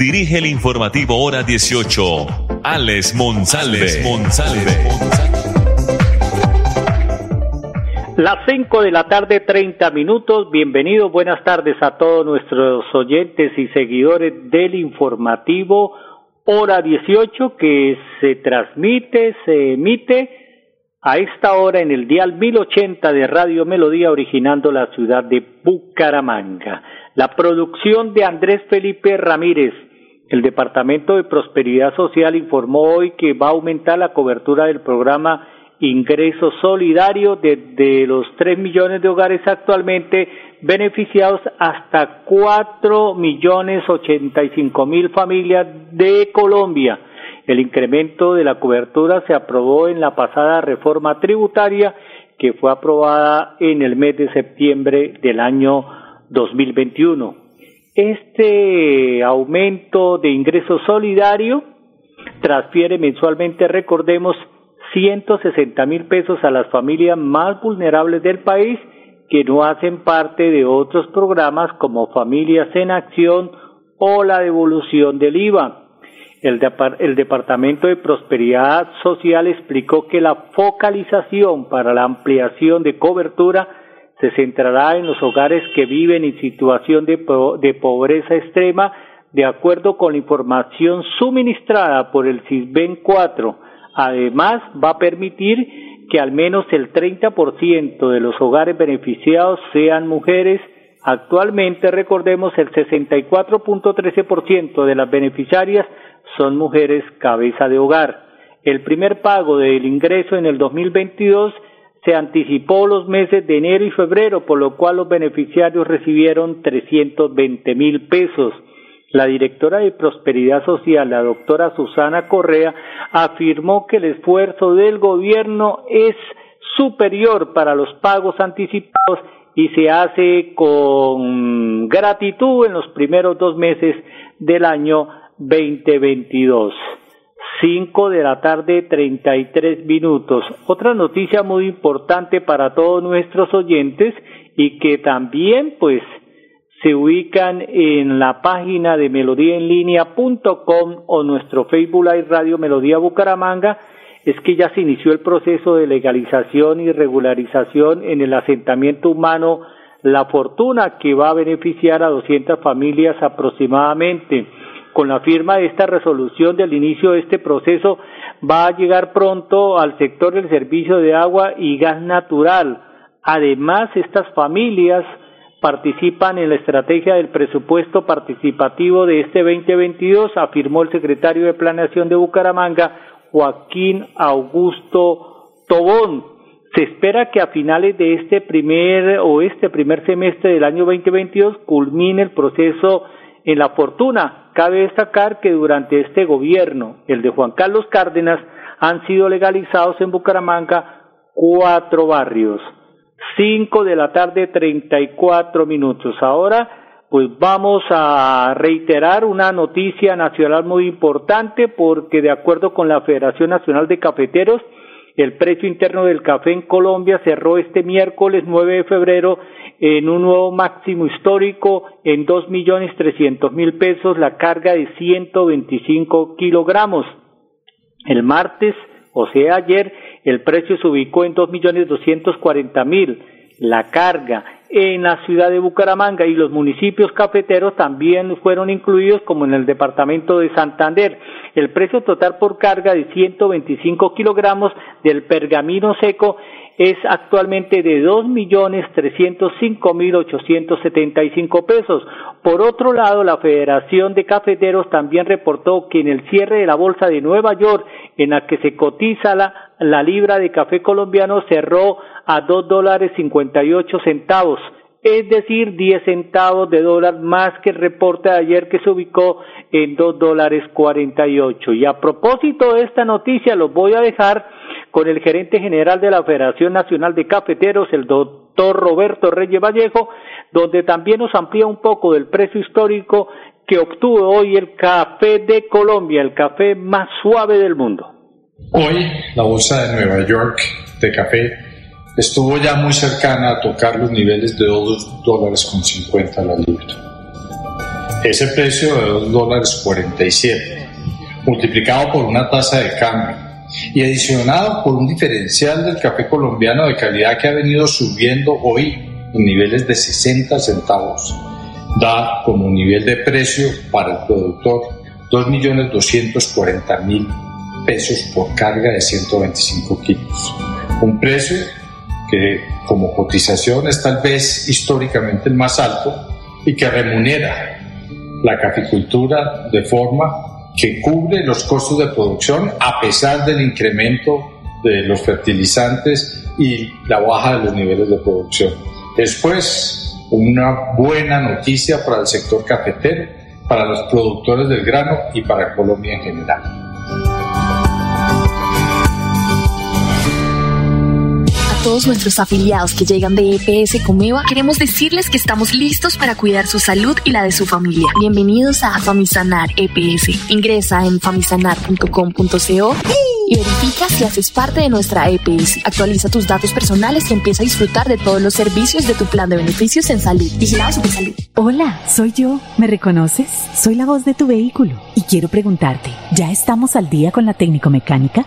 dirige el informativo Hora 18, Alex Monsalve. Las 5 de la tarde, 30 minutos. Bienvenidos, buenas tardes a todos nuestros oyentes y seguidores del informativo Hora 18 que se transmite, se emite a esta hora en el dial 1080 de Radio Melodía originando la ciudad de Bucaramanga. La producción de Andrés Felipe Ramírez. El Departamento de Prosperidad Social informó hoy que va a aumentar la cobertura del programa Ingreso Solidario desde los 3 millones de hogares actualmente beneficiados hasta 4 millones 85 mil familias de Colombia. El incremento de la cobertura se aprobó en la pasada reforma tributaria que fue aprobada en el mes de septiembre del año 2021. Este aumento de ingreso solidario transfiere mensualmente, recordemos, 160 mil pesos a las familias más vulnerables del país que no hacen parte de otros programas como Familias en Acción o la devolución del IVA. El, el, Departamento de Prosperidad Social explicó que la focalización para la ampliación de cobertura se centrará en los hogares que viven en situación de, de pobreza extrema, de acuerdo con la información suministrada por el CISBEN 4. Además, va a permitir que al menos el 30% de los hogares beneficiados sean mujeres. Actualmente, recordemos, el 64.13% de las beneficiarias son mujeres cabeza de hogar. El primer pago del ingreso en el 2022 se anticipó los meses de enero y febrero, por lo cual los beneficiarios recibieron 320 mil pesos. La directora de Prosperidad Social, la doctora Susana Correa, afirmó que el esfuerzo del gobierno es superior para los pagos anticipados y se hace con gratitud en los primeros dos meses del año 2022. 5 de la tarde, 33 minutos. Otra noticia muy importante para todos nuestros oyentes y que también pues se ubican en la página de melodíaenlínea.com o nuestro Facebook Live Radio Melodía Bucaramanga es que ya se inició el proceso de legalización y regularización en el asentamiento humano La Fortuna que va a beneficiar a 200 familias aproximadamente con la firma de esta resolución del inicio de este proceso va a llegar pronto al sector del servicio de agua y gas natural. Además, estas familias participan en la estrategia del presupuesto participativo de este 2022, afirmó el secretario de Planeación de Bucaramanga, Joaquín Augusto Tobón. Se espera que a finales de este primer o este primer semestre del año 2022 culmine el proceso en la fortuna, cabe destacar que durante este gobierno, el de Juan Carlos Cárdenas, han sido legalizados en Bucaramanga cuatro barrios. Cinco de la tarde, treinta y cuatro minutos. Ahora, pues vamos a reiterar una noticia nacional muy importante porque de acuerdo con la Federación Nacional de Cafeteros, el precio interno del café en Colombia cerró este miércoles 9 de febrero en un nuevo máximo histórico en dos millones trescientos mil pesos la carga de 125 kilogramos. El martes, o sea ayer, el precio se ubicó en dos millones doscientos cuarenta mil la carga en la ciudad de Bucaramanga y los municipios cafeteros también fueron incluidos como en el departamento de Santander. El precio total por carga de 125 kilogramos del pergamino seco es actualmente de dos millones trescientos cinco mil ochocientos setenta y cinco pesos. Por otro lado, la Federación de Cafeteros también reportó que en el cierre de la Bolsa de Nueva York, en la que se cotiza la, la libra de café colombiano, cerró a dos dólares cincuenta y ocho centavos es decir, 10 centavos de dólar más que el reporte de ayer que se ubicó en 2 dólares 48. Y a propósito de esta noticia, los voy a dejar con el gerente general de la Federación Nacional de Cafeteros, el doctor Roberto Reyes Vallejo, donde también nos amplía un poco del precio histórico que obtuvo hoy el café de Colombia, el café más suave del mundo. Hoy la bolsa de Nueva York de café estuvo ya muy cercana a tocar los niveles de 2 dólares con 50 la libra. Ese precio de 2 dólares 47, multiplicado por una tasa de cambio y adicionado por un diferencial del café colombiano de calidad que ha venido subiendo hoy en niveles de 60 centavos, da como nivel de precio para el productor 2.240.000 pesos por carga de 125 kilos. Un precio que como cotización es tal vez históricamente el más alto y que remunera la caficultura de forma que cubre los costos de producción a pesar del incremento de los fertilizantes y la baja de los niveles de producción. Después, una buena noticia para el sector cafetero, para los productores del grano y para Colombia en general. Todos nuestros afiliados que llegan de EPS Comeva, queremos decirles que estamos listos para cuidar su salud y la de su familia. Bienvenidos a Famisanar EPS. Ingresa en famisanar.com.co y verifica si haces parte de nuestra EPS. Actualiza tus datos personales y empieza a disfrutar de todos los servicios de tu plan de beneficios en salud. Vigilado de salud. Hola, soy yo. ¿Me reconoces? Soy la voz de tu vehículo y quiero preguntarte, ¿ya estamos al día con la técnico mecánica?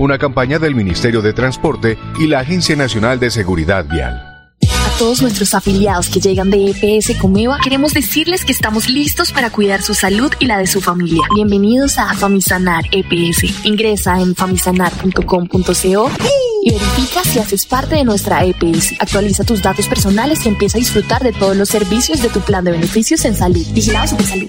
Una campaña del Ministerio de Transporte y la Agencia Nacional de Seguridad Vial. A todos nuestros afiliados que llegan de EPS Comeva, queremos decirles que estamos listos para cuidar su salud y la de su familia. Bienvenidos a Famisanar EPS. Ingresa en famisanar.com.co y verifica si haces parte de nuestra EPS. Actualiza tus datos personales y empieza a disfrutar de todos los servicios de tu plan de beneficios en salud. Vigilado Supersalud.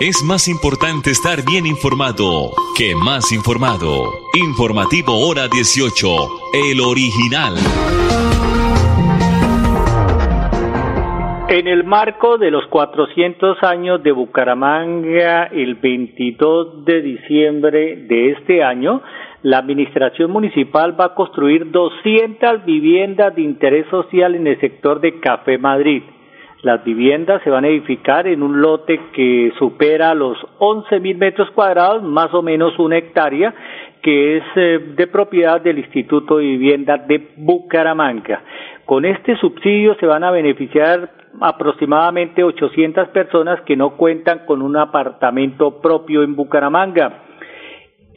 Es más importante estar bien informado que más informado. Informativo Hora 18, el original. En el marco de los 400 años de Bucaramanga, el 22 de diciembre de este año, la Administración Municipal va a construir 200 viviendas de interés social en el sector de Café Madrid. Las viviendas se van a edificar en un lote que supera los 11 mil metros cuadrados, más o menos una hectárea, que es eh, de propiedad del Instituto de Vivienda de Bucaramanga. Con este subsidio se van a beneficiar aproximadamente 800 personas que no cuentan con un apartamento propio en Bucaramanga.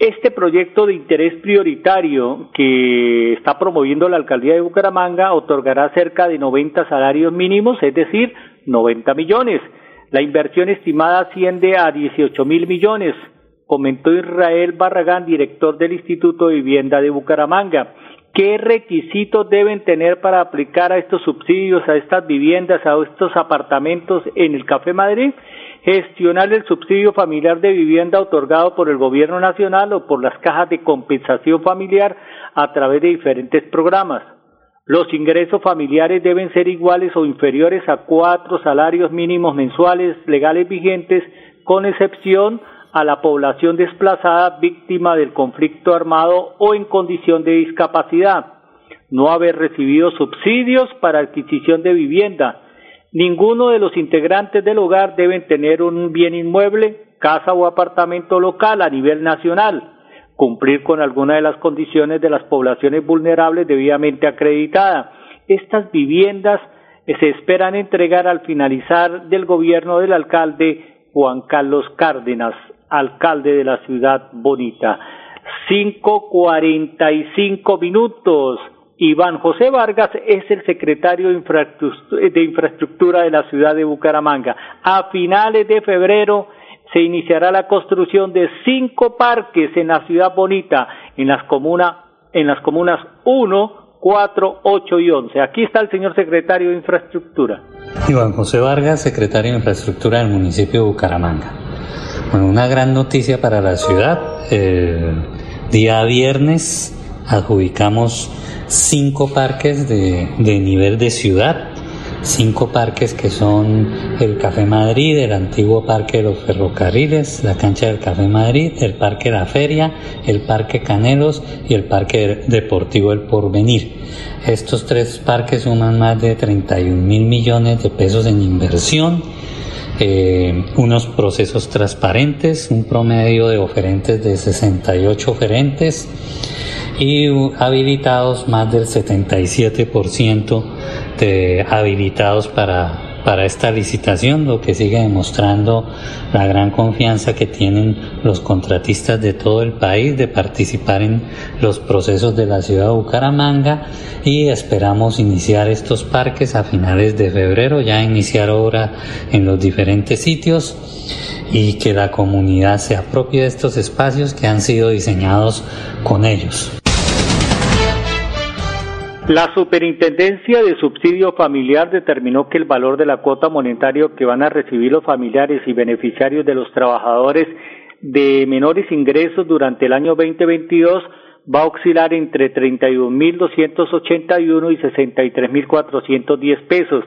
Este proyecto de interés prioritario que está promoviendo la alcaldía de Bucaramanga otorgará cerca de 90 salarios mínimos, es decir, 90 millones. La inversión estimada asciende a 18 mil millones, comentó Israel Barragán, director del Instituto de Vivienda de Bucaramanga. ¿Qué requisitos deben tener para aplicar a estos subsidios, a estas viviendas, a estos apartamentos en el Café Madrid? gestionar el subsidio familiar de vivienda otorgado por el Gobierno Nacional o por las cajas de compensación familiar a través de diferentes programas. Los ingresos familiares deben ser iguales o inferiores a cuatro salarios mínimos mensuales legales vigentes, con excepción a la población desplazada víctima del conflicto armado o en condición de discapacidad. No haber recibido subsidios para adquisición de vivienda, Ninguno de los integrantes del hogar deben tener un bien inmueble, casa o apartamento local a nivel nacional. cumplir con alguna de las condiciones de las poblaciones vulnerables debidamente acreditadas. Estas viviendas se esperan entregar al finalizar del gobierno del alcalde Juan Carlos Cárdenas, alcalde de la ciudad bonita. Cinco cuarenta y cinco minutos. Iván José Vargas es el secretario de infraestructura de la ciudad de Bucaramanga. A finales de febrero se iniciará la construcción de cinco parques en la ciudad bonita, en las, comuna, en las comunas 1, 4, 8 y 11. Aquí está el señor secretario de Infraestructura. Iván José Vargas, secretario de Infraestructura del municipio de Bucaramanga. Bueno, una gran noticia para la ciudad. día viernes adjudicamos cinco parques de, de nivel de ciudad cinco parques que son el Café Madrid, el antiguo Parque de los Ferrocarriles, la cancha del Café Madrid, el Parque La Feria, el Parque Canelos y el Parque Deportivo El Porvenir. Estos tres parques suman más de 31 mil millones de pesos en inversión. Eh, unos procesos transparentes, un promedio de oferentes de 68 oferentes y habilitados más del 77% de habilitados para, para esta licitación, lo que sigue demostrando la gran confianza que tienen los contratistas de todo el país de participar en los procesos de la ciudad de Bucaramanga y esperamos iniciar estos parques a finales de febrero, ya iniciar obra en los diferentes sitios y que la comunidad se apropie de estos espacios que han sido diseñados con ellos. La Superintendencia de Subsidio Familiar determinó que el valor de la cuota monetaria que van a recibir los familiares y beneficiarios de los trabajadores de menores ingresos durante el año 2022 va a oscilar entre 31.281 y 63.410 pesos.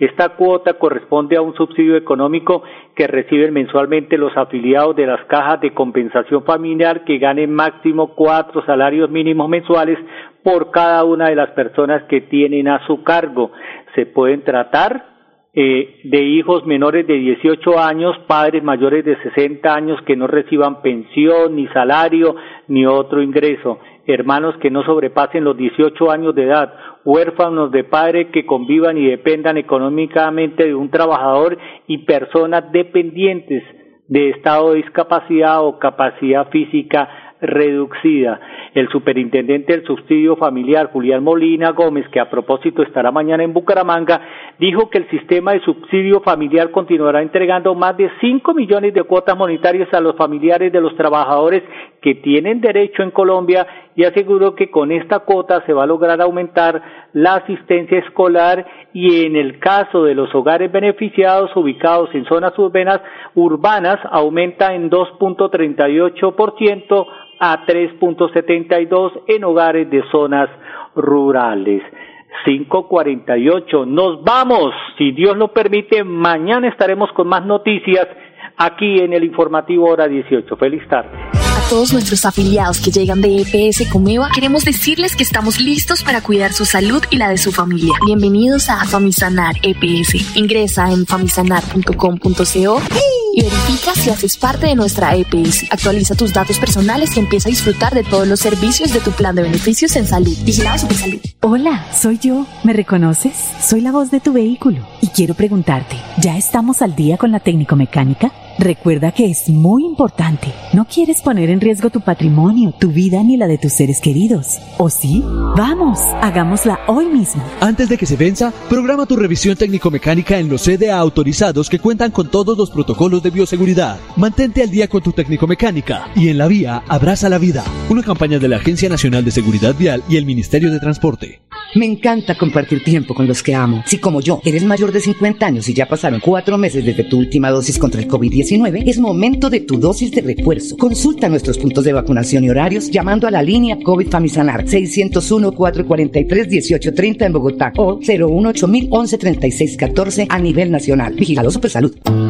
Esta cuota corresponde a un subsidio económico que reciben mensualmente los afiliados de las cajas de compensación familiar que ganen máximo cuatro salarios mínimos mensuales por cada una de las personas que tienen a su cargo. Se pueden tratar eh, de hijos menores de 18 años, padres mayores de 60 años que no reciban pensión, ni salario, ni otro ingreso, hermanos que no sobrepasen los 18 años de edad, huérfanos de padre que convivan y dependan económicamente de un trabajador y personas dependientes de estado de discapacidad o capacidad física reducida. El superintendente del subsidio familiar, Julián Molina Gómez, que a propósito estará mañana en Bucaramanga, dijo que el sistema de subsidio familiar continuará entregando más de 5 millones de cuotas monetarias a los familiares de los trabajadores que tienen derecho en Colombia y aseguró que con esta cuota se va a lograr aumentar la asistencia escolar y en el caso de los hogares beneficiados ubicados en zonas urbanas, urbanas aumenta en 2.38% a 3.72 en hogares de zonas rurales. 548. Nos vamos, si Dios lo permite, mañana estaremos con más noticias aquí en el informativo hora 18. Feliz tarde. Todos nuestros afiliados que llegan de EPS Comeva, queremos decirles que estamos listos para cuidar su salud y la de su familia. Bienvenidos a Famisanar EPS. Ingresa en famisanar.com.co y verifica si haces parte de nuestra EPS. Actualiza tus datos personales y empieza a disfrutar de todos los servicios de tu plan de beneficios en salud. Vigilado Salud. Hola, soy yo. ¿Me reconoces? Soy la voz de tu vehículo y quiero preguntarte, ¿ya estamos al día con la técnico mecánica? Recuerda que es muy importante. No quieres poner en riesgo tu patrimonio, tu vida ni la de tus seres queridos. ¿O sí? Vamos, hagámosla hoy mismo. Antes de que se venza, programa tu revisión técnico-mecánica en los CDA autorizados que cuentan con todos los protocolos de bioseguridad. Mantente al día con tu técnico-mecánica y en la vía abraza la vida. Una campaña de la Agencia Nacional de Seguridad Vial y el Ministerio de Transporte. Me encanta compartir tiempo con los que amo. Si como yo eres mayor de 50 años y ya pasaron cuatro meses desde tu última dosis contra el COVID-19, es momento de tu dosis de refuerzo. Consulta nuestros puntos de vacunación y horarios llamando a la línea COVID Famisanar 601-443-1830 en Bogotá o 018 1136 14 a nivel nacional. Vigilado Supersalud. A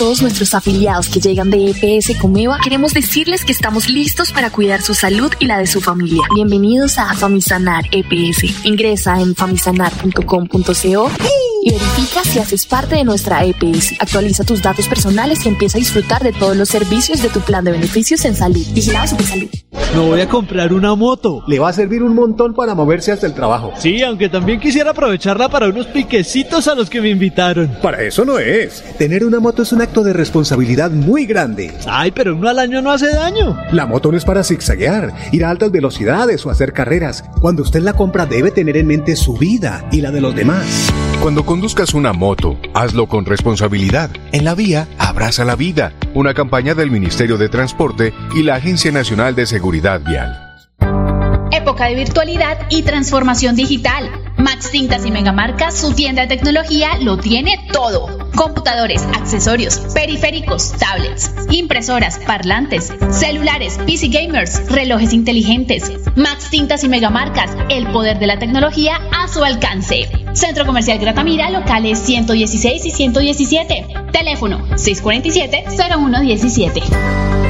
Todos nuestros afiliados que llegan de EPS Comeva, queremos decirles que estamos listos para cuidar su salud y la de su familia. Bienvenidos a Famisanar EPS. Ingresa en famisanar.com.co y verifica si haces parte de nuestra EPS. Actualiza tus datos personales y empieza a disfrutar de todos los servicios de tu plan de beneficios en salud. Vigilado Supersalud. Me voy a comprar una moto. Le va a servir un montón para moverse hasta el trabajo. Sí, aunque también quisiera aprovecharla para unos piquecitos a los que me invitaron. Para eso no es. Tener una moto es un acto de responsabilidad muy grande. Ay, pero uno al año no hace daño. La moto no es para zigzaguear, ir a altas velocidades o hacer carreras. Cuando usted la compra debe tener en mente su vida y la de los demás. Cuando conduzcas una moto, hazlo con responsabilidad. En la vía, abraza la vida. Una campaña del Ministerio de Transporte y la Agencia Nacional de Seguridad Vial. Época de virtualidad y transformación digital. Max Tintas y Megamarcas, su tienda de tecnología, lo tiene todo. Computadores, accesorios, periféricos, tablets, impresoras, parlantes, celulares, PC gamers, relojes inteligentes. Max Tintas y Megamarcas, el poder de la tecnología a su alcance. Centro Comercial Gratamira, locales 116 y 117. Teléfono 647-0117.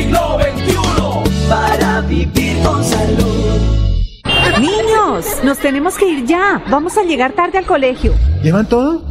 Vivir con salud. Niños, nos tenemos que ir ya. Vamos a llegar tarde al colegio. ¿Llevan todo?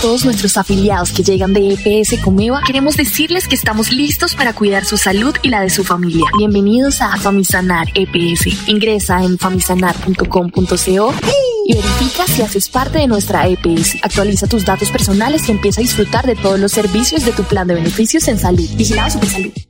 Todos nuestros afiliados que llegan de EPS Comeva, queremos decirles que estamos listos para cuidar su salud y la de su familia. Bienvenidos a Famisanar EPS. Ingresa en famisanar.com.co y verifica si haces parte de nuestra EPS. Actualiza tus datos personales y empieza a disfrutar de todos los servicios de tu plan de beneficios en salud. Vigilado Supersalud. A